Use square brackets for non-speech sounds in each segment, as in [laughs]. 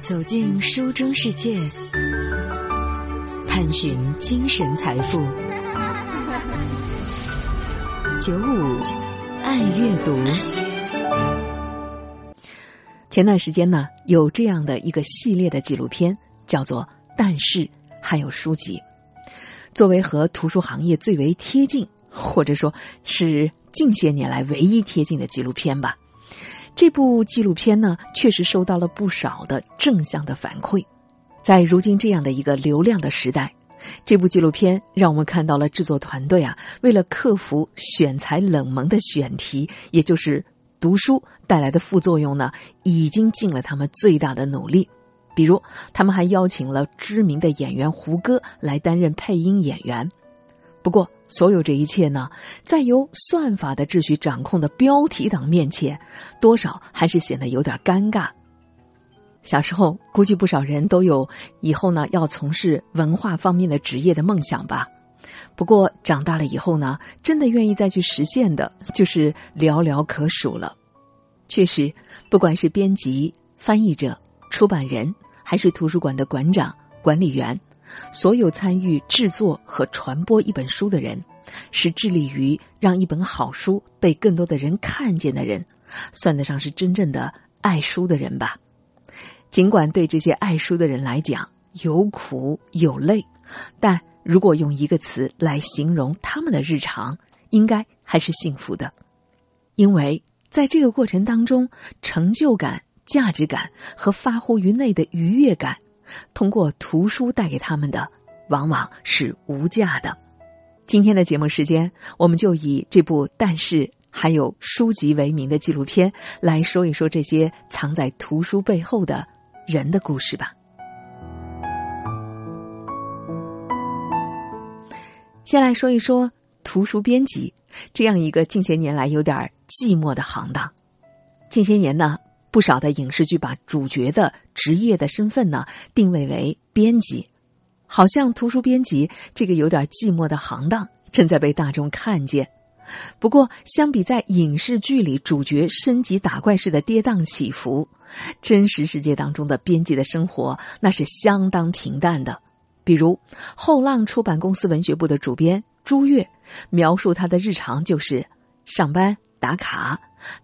走进书中世界，探寻精神财富。九五爱阅读。前段时间呢，有这样的一个系列的纪录片，叫做《但是还有书籍》，作为和图书行业最为贴近，或者说是近些年来唯一贴近的纪录片吧。这部纪录片呢，确实收到了不少的正向的反馈。在如今这样的一个流量的时代，这部纪录片让我们看到了制作团队啊，为了克服选材冷门的选题，也就是读书带来的副作用呢，已经尽了他们最大的努力。比如，他们还邀请了知名的演员胡歌来担任配音演员。不过，所有这一切呢，在由算法的秩序掌控的标题党面前，多少还是显得有点尴尬。小时候，估计不少人都有以后呢要从事文化方面的职业的梦想吧。不过，长大了以后呢，真的愿意再去实现的，就是寥寥可数了。确实，不管是编辑、翻译者、出版人，还是图书馆的馆长、管理员。所有参与制作和传播一本书的人，是致力于让一本好书被更多的人看见的人，算得上是真正的爱书的人吧。尽管对这些爱书的人来讲有苦有累，但如果用一个词来形容他们的日常，应该还是幸福的。因为在这个过程当中，成就感、价值感和发乎于内的愉悦感。通过图书带给他们的，往往是无价的。今天的节目时间，我们就以这部《但是还有书籍》为名的纪录片来说一说这些藏在图书背后的人的故事吧。先来说一说图书编辑这样一个近些年来有点寂寞的行当。近些年呢。不少的影视剧把主角的职业的身份呢定位为编辑，好像图书编辑这个有点寂寞的行当正在被大众看见。不过，相比在影视剧里主角升级打怪式的跌宕起伏，真实世界当中的编辑的生活那是相当平淡的。比如，后浪出版公司文学部的主编朱越描述他的日常就是上班打卡。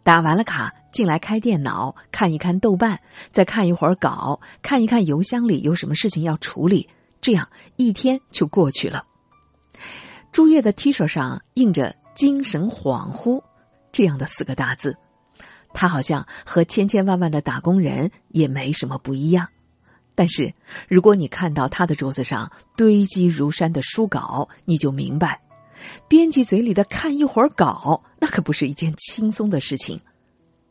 打完了卡，进来开电脑，看一看豆瓣，再看一会儿稿，看一看邮箱里有什么事情要处理，这样一天就过去了。朱越的 T 恤上印着“精神恍惚”这样的四个大字，他好像和千千万万的打工人也没什么不一样。但是，如果你看到他的桌子上堆积如山的书稿，你就明白。编辑嘴里的看一会儿稿，那可不是一件轻松的事情。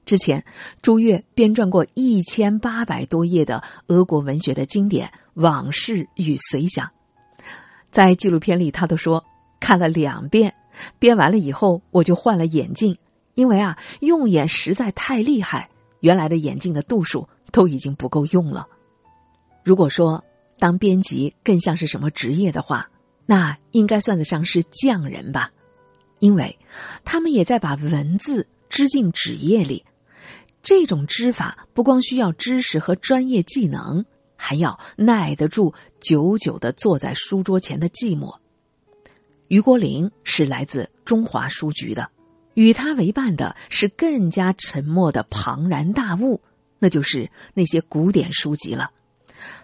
之前，朱越编撰过一千八百多页的俄国文学的经典《往事与随想》。在纪录片里，他都说看了两遍，编完了以后我就换了眼镜，因为啊，用眼实在太厉害，原来的眼镜的度数都已经不够用了。如果说当编辑更像是什么职业的话，那应该算得上是匠人吧，因为他们也在把文字织进纸页里。这种织法不光需要知识和专业技能，还要耐得住久久的坐在书桌前的寂寞。余国林是来自中华书局的，与他为伴的是更加沉默的庞然大物，那就是那些古典书籍了。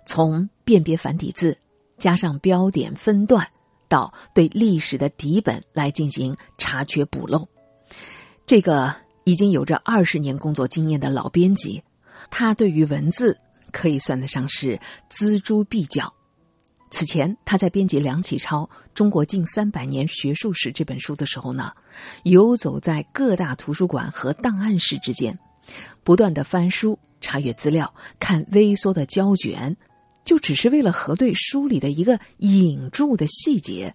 从辨别繁体字。加上标点分段，到对历史的底本来进行查缺补漏，这个已经有着二十年工作经验的老编辑，他对于文字可以算得上是锱铢必较。此前他在编辑梁启超《中国近三百年学术史》这本书的时候呢，游走在各大图书馆和档案室之间，不断的翻书、查阅资料、看微缩的胶卷。就只是为了核对书里的一个引注的细节，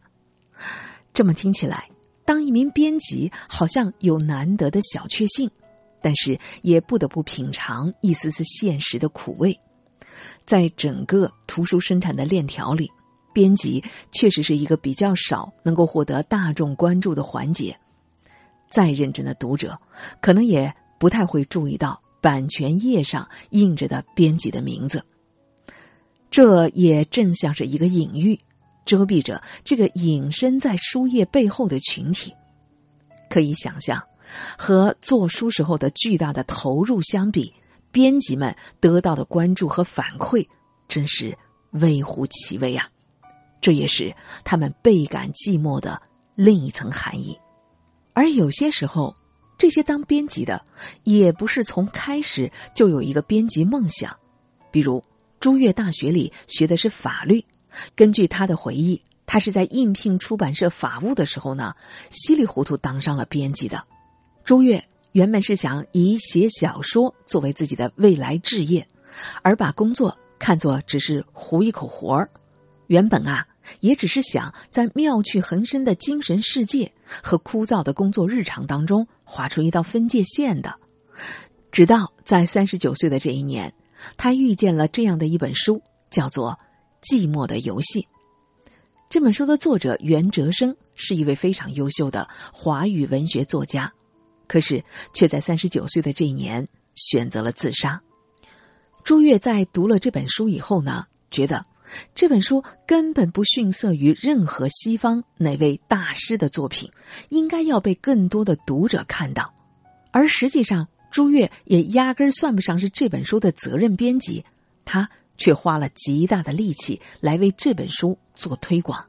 这么听起来，当一名编辑好像有难得的小确幸，但是也不得不品尝一丝丝现实的苦味。在整个图书生产的链条里，编辑确实是一个比较少能够获得大众关注的环节。再认真的读者，可能也不太会注意到版权页上印着的编辑的名字。这也正像是一个隐喻，遮蔽着这个隐身在书页背后的群体。可以想象，和做书时候的巨大的投入相比，编辑们得到的关注和反馈真是微乎其微啊！这也是他们倍感寂寞的另一层含义。而有些时候，这些当编辑的也不是从开始就有一个编辑梦想。比如，朱越大学里学的是法律，根据他的回忆。他是在应聘出版社法务的时候呢，稀里糊涂当上了编辑的。朱越原本是想以写小说作为自己的未来置业，而把工作看作只是糊一口活儿。原本啊，也只是想在妙趣横生的精神世界和枯燥的工作日常当中划出一道分界线的。直到在三十九岁的这一年，他遇见了这样的一本书，叫做《寂寞的游戏》。这本书的作者袁哲生是一位非常优秀的华语文学作家，可是却在三十九岁的这一年选择了自杀。朱越在读了这本书以后呢，觉得这本书根本不逊色于任何西方哪位大师的作品，应该要被更多的读者看到。而实际上，朱越也压根儿算不上是这本书的责任编辑，他。却花了极大的力气来为这本书做推广，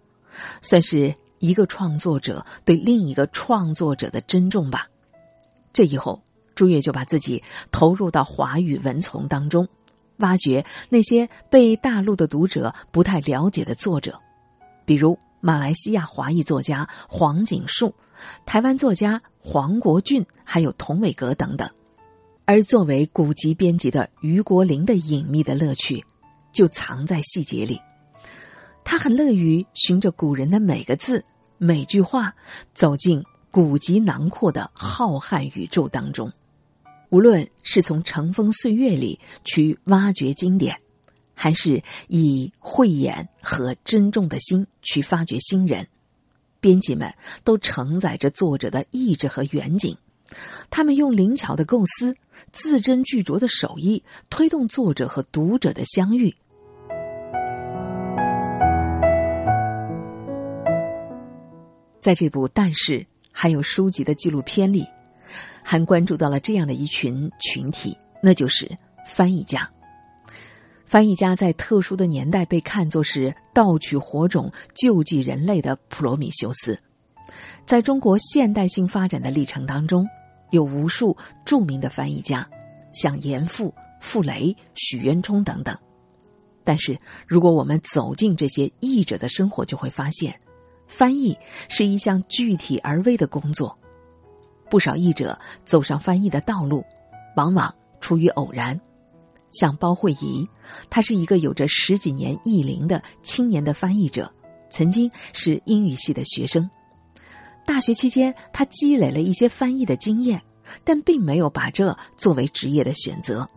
算是一个创作者对另一个创作者的珍重吧。这以后，朱越就把自己投入到华语文丛当中，挖掘那些被大陆的读者不太了解的作者，比如马来西亚华裔作家黄锦树、台湾作家黄国俊，还有童伟格等等。而作为古籍编辑的余国林的隐秘的乐趣。就藏在细节里，他很乐于循着古人的每个字、每句话，走进古籍囊括的浩瀚宇宙当中。无论是从尘封岁月里去挖掘经典，还是以慧眼和珍重的心去发掘新人，编辑们都承载着作者的意志和远景。他们用灵巧的构思、字斟句酌的手艺，推动作者和读者的相遇。在这部《但是》还有书籍的纪录片里，还关注到了这样的一群群体，那就是翻译家。翻译家在特殊的年代被看作是盗取火种、救济人类的普罗米修斯。在中国现代性发展的历程当中，有无数著名的翻译家，像严复、傅雷、许渊冲等等。但是，如果我们走进这些译者的生活，就会发现。翻译是一项具体而微的工作，不少译者走上翻译的道路，往往出于偶然。像包慧仪，她是一个有着十几年译龄的青年的翻译者，曾经是英语系的学生。大学期间，他积累了一些翻译的经验，但并没有把这作为职业的选择。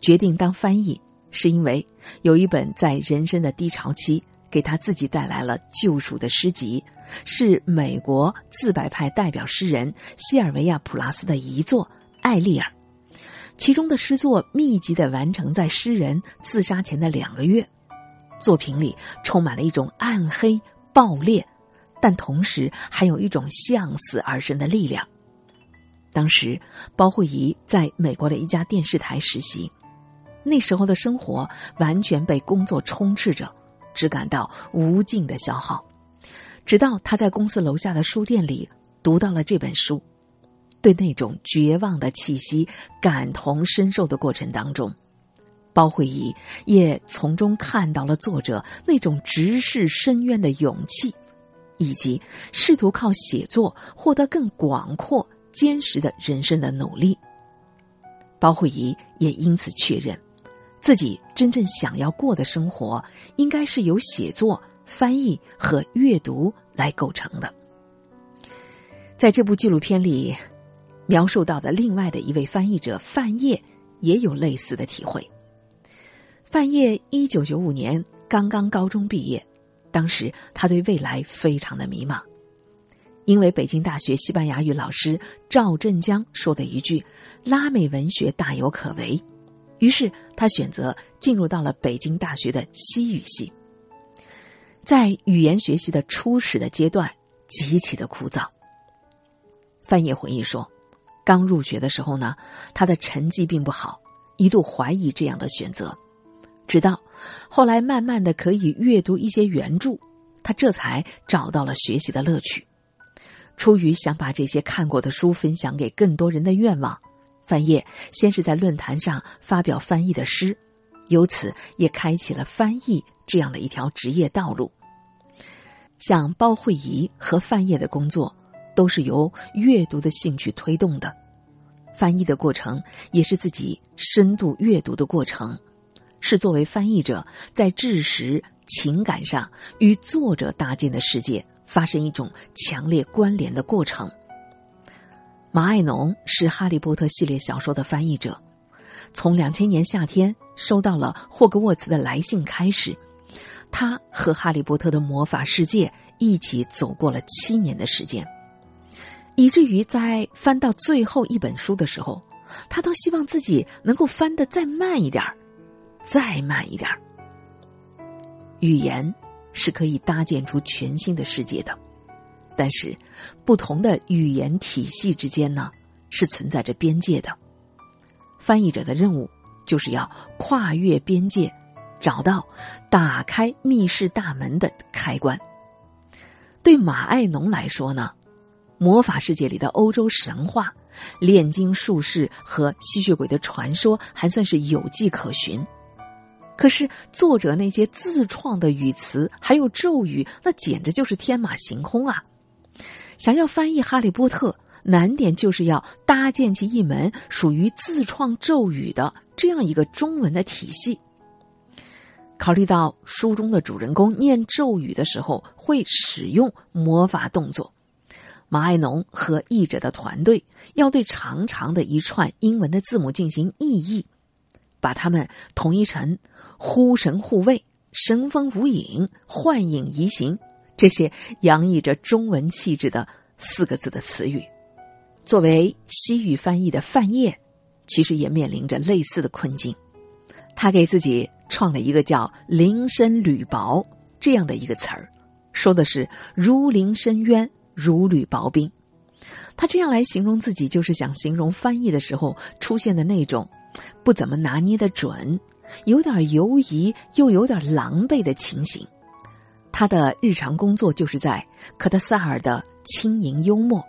决定当翻译，是因为有一本在人生的低潮期。给他自己带来了救赎的诗集，是美国自白派代表诗人西尔维亚·普拉斯的遗作《艾丽尔》，其中的诗作密集的完成在诗人自杀前的两个月。作品里充满了一种暗黑暴烈，但同时还有一种向死而生的力量。当时，包慧怡在美国的一家电视台实习，那时候的生活完全被工作充斥着。只感到无尽的消耗，直到他在公司楼下的书店里读到了这本书，对那种绝望的气息感同身受的过程当中，包慧怡也从中看到了作者那种直视深渊的勇气，以及试图靠写作获得更广阔、坚实的人生的努力。包慧怡也因此确认。自己真正想要过的生活，应该是由写作、翻译和阅读来构成的。在这部纪录片里，描述到的另外的一位翻译者范晔也有类似的体会。范晔一九九五年刚刚高中毕业，当时他对未来非常的迷茫，因为北京大学西班牙语老师赵振江说的一句：“拉美文学大有可为。”于是他选择进入到了北京大学的西语系。在语言学习的初始的阶段，极其的枯燥。范晔回忆说，刚入学的时候呢，他的成绩并不好，一度怀疑这样的选择。直到后来慢慢的可以阅读一些原著，他这才找到了学习的乐趣。出于想把这些看过的书分享给更多人的愿望，范晔先是在论坛上发表翻译的诗，由此也开启了翻译这样的一条职业道路。像包慧怡和范晔的工作，都是由阅读的兴趣推动的，翻译的过程也是自己深度阅读的过程。是作为翻译者在知识、情感上与作者搭建的世界发生一种强烈关联的过程。马爱农是《哈利波特》系列小说的翻译者，从两千年夏天收到了霍格沃茨的来信开始，他和哈利波特的魔法世界一起走过了七年的时间，以至于在翻到最后一本书的时候，他都希望自己能够翻得再慢一点儿。再慢一点儿语言是可以搭建出全新的世界的，但是不同的语言体系之间呢，是存在着边界的。翻译者的任务就是要跨越边界，找到打开密室大门的开关。对马爱农来说呢，魔法世界里的欧洲神话、炼金术士和吸血鬼的传说还算是有迹可循。可是，作者那些自创的语词还有咒语，那简直就是天马行空啊！想要翻译《哈利波特》，难点就是要搭建起一门属于自创咒语的这样一个中文的体系。考虑到书中的主人公念咒语的时候会使用魔法动作，马爱农和译者的团队要对长长的一串英文的字母进行意译，把它们统一成。呼神护卫、神风无影、幻影移形，这些洋溢着中文气质的四个字的词语，作为西语翻译的范晔，其实也面临着类似的困境。他给自己创了一个叫“林深履薄”这样的一个词儿，说的是如临深渊、如履薄冰。他这样来形容自己，就是想形容翻译的时候出现的那种不怎么拿捏的准。有点犹疑又有点狼狈的情形，他的日常工作就是在科特萨尔的轻盈幽默，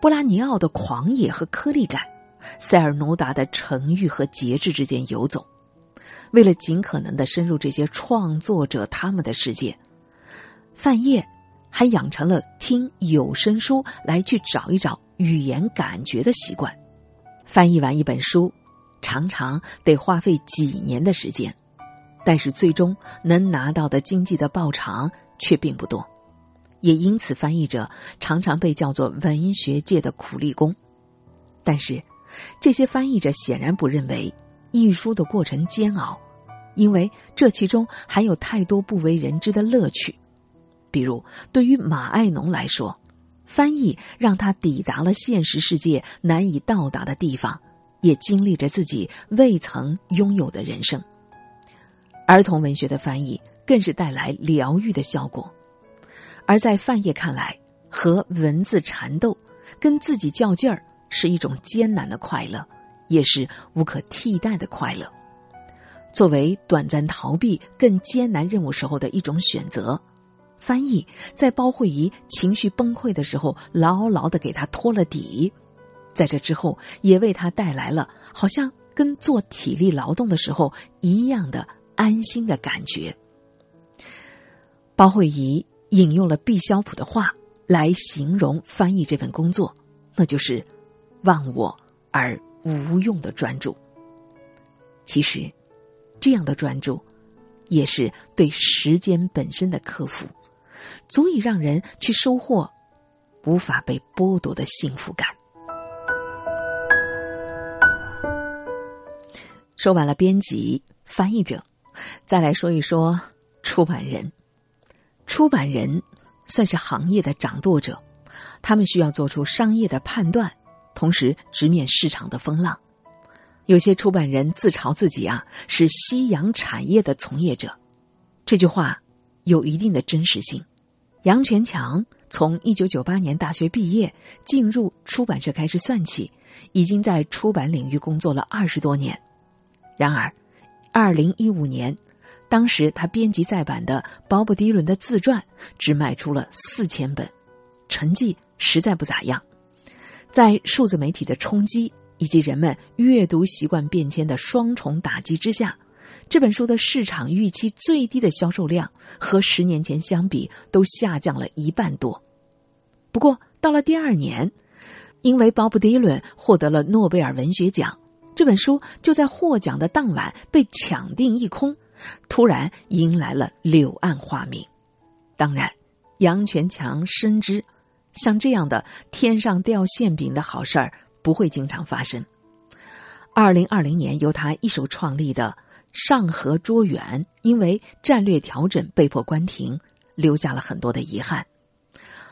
波拉尼奥的狂野和颗粒感，塞尔努达的沉郁和节制之间游走。为了尽可能的深入这些创作者他们的世界，范晔还养成了听有声书来去找一找语言感觉的习惯。翻译完一本书。常常得花费几年的时间，但是最终能拿到的经济的报偿却并不多，也因此翻译者 [laughs] 常常被叫做文学界的苦力工。但是，这些翻译者显然不认为译书的过程煎熬，因为这其中还有太多不为人知的乐趣。比如，对于马爱农来说，翻译让他抵达了现实世界难以到达的地方。也经历着自己未曾拥有的人生。儿童文学的翻译更是带来疗愈的效果，而在范晔看来，和文字缠斗、跟自己较劲儿是一种艰难的快乐，也是无可替代的快乐。作为短暂逃避更艰难任务时候的一种选择，翻译在包慧仪情绪崩溃的时候，牢牢的给他托了底。在这之后，也为他带来了好像跟做体力劳动的时候一样的安心的感觉。包慧仪引用了毕肖普的话来形容翻译这份工作，那就是“忘我而无用的专注”。其实，这样的专注，也是对时间本身的克服，足以让人去收获无法被剥夺的幸福感。说完了编辑、翻译者，再来说一说出版人。出版人算是行业的掌舵者，他们需要做出商业的判断，同时直面市场的风浪。有些出版人自嘲自己啊是夕阳产业的从业者，这句话有一定的真实性。杨全强从一九九八年大学毕业进入出版社开始算起，已经在出版领域工作了二十多年。然而，二零一五年，当时他编辑再版的鲍勃迪伦的自传只卖出了四千本，成绩实在不咋样。在数字媒体的冲击。以及人们阅读习惯变迁的双重打击之下，这本书的市场预期最低的销售量和十年前相比都下降了一半多。不过，到了第二年，因为鲍勃迪伦获得了诺贝尔文学奖，这本书就在获奖的当晚被抢订一空，突然迎来了柳暗花明。当然，杨全强深知，像这样的天上掉馅饼的好事儿。不会经常发生。二零二零年由他一手创立的上合卓远，因为战略调整被迫关停，留下了很多的遗憾。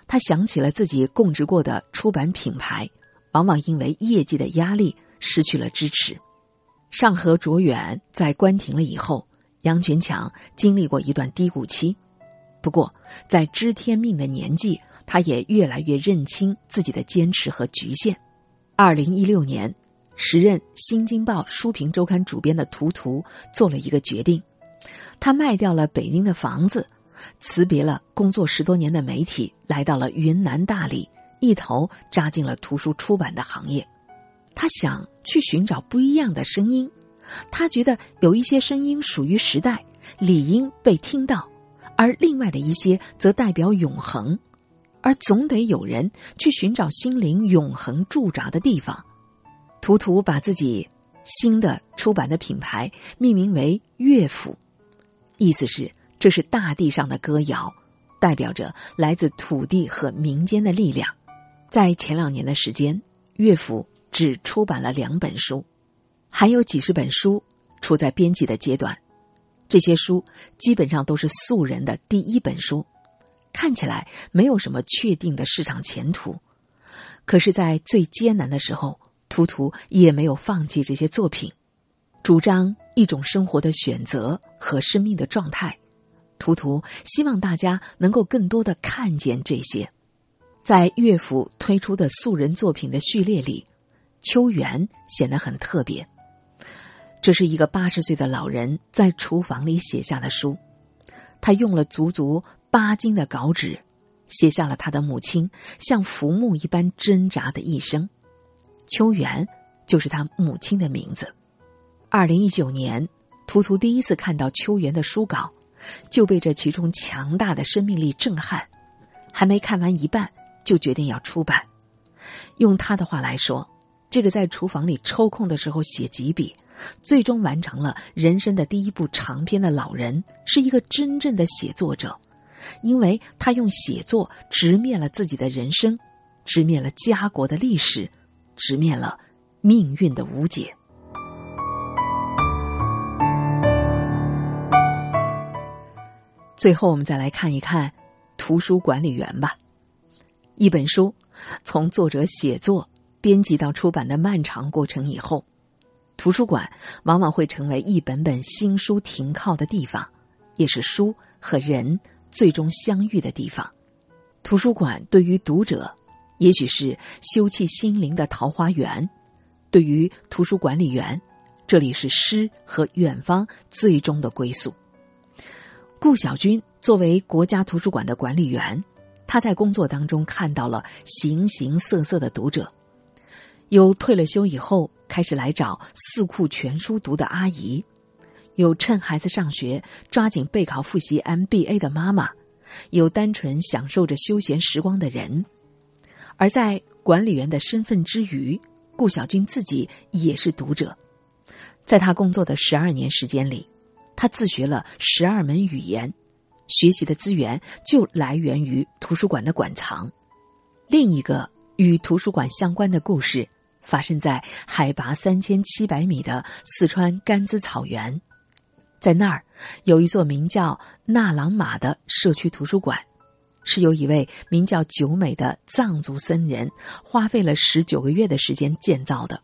他想起了自己供职过的出版品牌，往往因为业绩的压力失去了支持。上合卓远在关停了以后，杨全强经历过一段低谷期。不过，在知天命的年纪，他也越来越认清自己的坚持和局限。二零一六年，时任《新京报》书评周刊主编的图图做了一个决定，他卖掉了北京的房子，辞别了工作十多年的媒体，来到了云南大理，一头扎进了图书出版的行业。他想去寻找不一样的声音，他觉得有一些声音属于时代，理应被听到，而另外的一些则代表永恒。而总得有人去寻找心灵永恒驻扎的地方。图图把自己新的出版的品牌命名为“乐府”，意思是这是大地上的歌谣，代表着来自土地和民间的力量。在前两年的时间，乐府只出版了两本书，还有几十本书处在编辑的阶段。这些书基本上都是素人的第一本书。看起来没有什么确定的市场前途，可是，在最艰难的时候，图图也没有放弃这些作品，主张一种生活的选择和生命的状态。图图希望大家能够更多的看见这些。在乐府推出的素人作品的序列里，秋园显得很特别。这是一个八十岁的老人在厨房里写下的书，他用了足足。八斤的稿纸，写下了他的母亲像浮木一般挣扎的一生。秋元就是他母亲的名字。二零一九年，图图第一次看到秋元的书稿，就被这其中强大的生命力震撼。还没看完一半，就决定要出版。用他的话来说，这个在厨房里抽空的时候写几笔，最终完成了人生的第一部长篇的老人，是一个真正的写作者。因为他用写作直面了自己的人生，直面了家国的历史，直面了命运的无解。最后，我们再来看一看图书管理员吧。一本书从作者写作、编辑到出版的漫长过程以后，图书馆往往会成为一本本新书停靠的地方，也是书和人。最终相遇的地方，图书馆对于读者，也许是休憩心灵的桃花源；对于图书管理员，这里是诗和远方最终的归宿。顾小军作为国家图书馆的管理员，他在工作当中看到了形形色色的读者，有退了休以后开始来找四库全书读的阿姨。有趁孩子上学抓紧备考复习 MBA 的妈妈，有单纯享受着休闲时光的人，而在管理员的身份之余，顾小军自己也是读者。在他工作的十二年时间里，他自学了十二门语言，学习的资源就来源于图书馆的馆藏。另一个与图书馆相关的故事，发生在海拔三千七百米的四川甘孜草原。在那儿，有一座名叫纳朗玛的社区图书馆，是由一位名叫九美的藏族僧人花费了十九个月的时间建造的。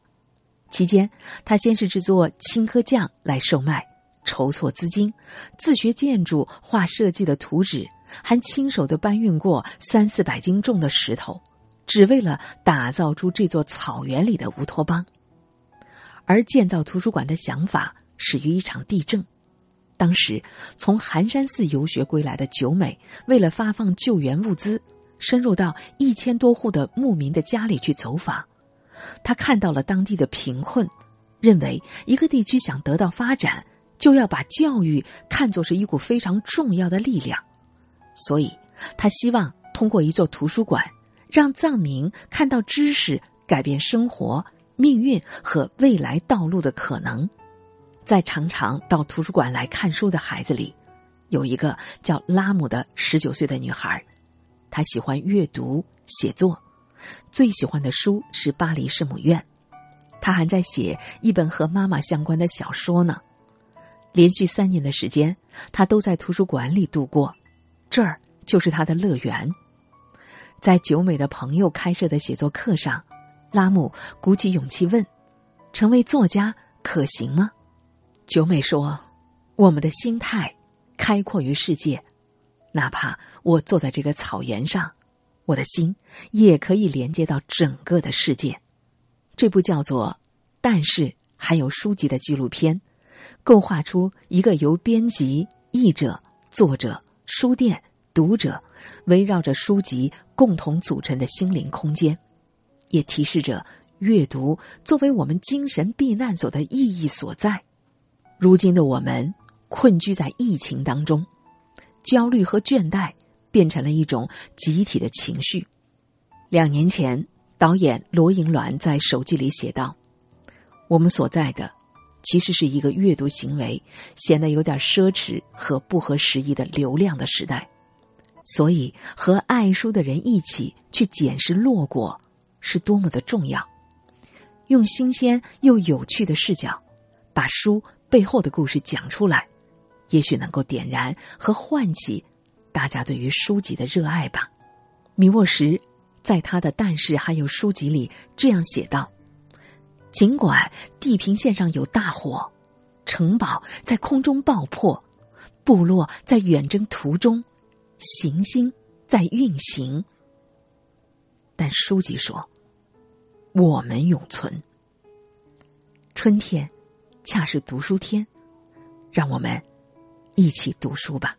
期间，他先是制作青稞酱来售卖，筹措资金，自学建筑、画设计的图纸，还亲手的搬运过三四百斤重的石头，只为了打造出这座草原里的乌托邦。而建造图书馆的想法始于一场地震。当时从寒山寺游学归来的九美，为了发放救援物资，深入到一千多户的牧民的家里去走访。他看到了当地的贫困，认为一个地区想得到发展，就要把教育看作是一股非常重要的力量。所以，他希望通过一座图书馆，让藏民看到知识改变生活。命运和未来道路的可能，在常常到图书馆来看书的孩子里，有一个叫拉姆的十九岁的女孩，她喜欢阅读写作，最喜欢的书是《巴黎圣母院》，她还在写一本和妈妈相关的小说呢。连续三年的时间，她都在图书馆里度过，这儿就是她的乐园。在久美的朋友开设的写作课上。拉姆鼓起勇气问：“成为作家可行吗？”久美说：“我们的心态开阔于世界，哪怕我坐在这个草原上，我的心也可以连接到整个的世界。”这部叫做《但是还有书籍》的纪录片，构画出一个由编辑、译者、作者、书店、读者围绕着书籍共同组成的心灵空间。也提示着阅读作为我们精神避难所的意义所在。如今的我们困居在疫情当中，焦虑和倦怠变成了一种集体的情绪。两年前，导演罗银鸾在手记里写道：“我们所在的其实是一个阅读行为显得有点奢侈和不合时宜的流量的时代，所以和爱书的人一起去检视落果。”是多么的重要！用新鲜又有趣的视角，把书背后的故事讲出来，也许能够点燃和唤起大家对于书籍的热爱吧。米沃什在他的《但是还有书籍》里这样写道：“尽管地平线上有大火，城堡在空中爆破，部落在远征途中，行星在运行。”但书籍说：“我们永存。春天，恰是读书天，让我们一起读书吧。”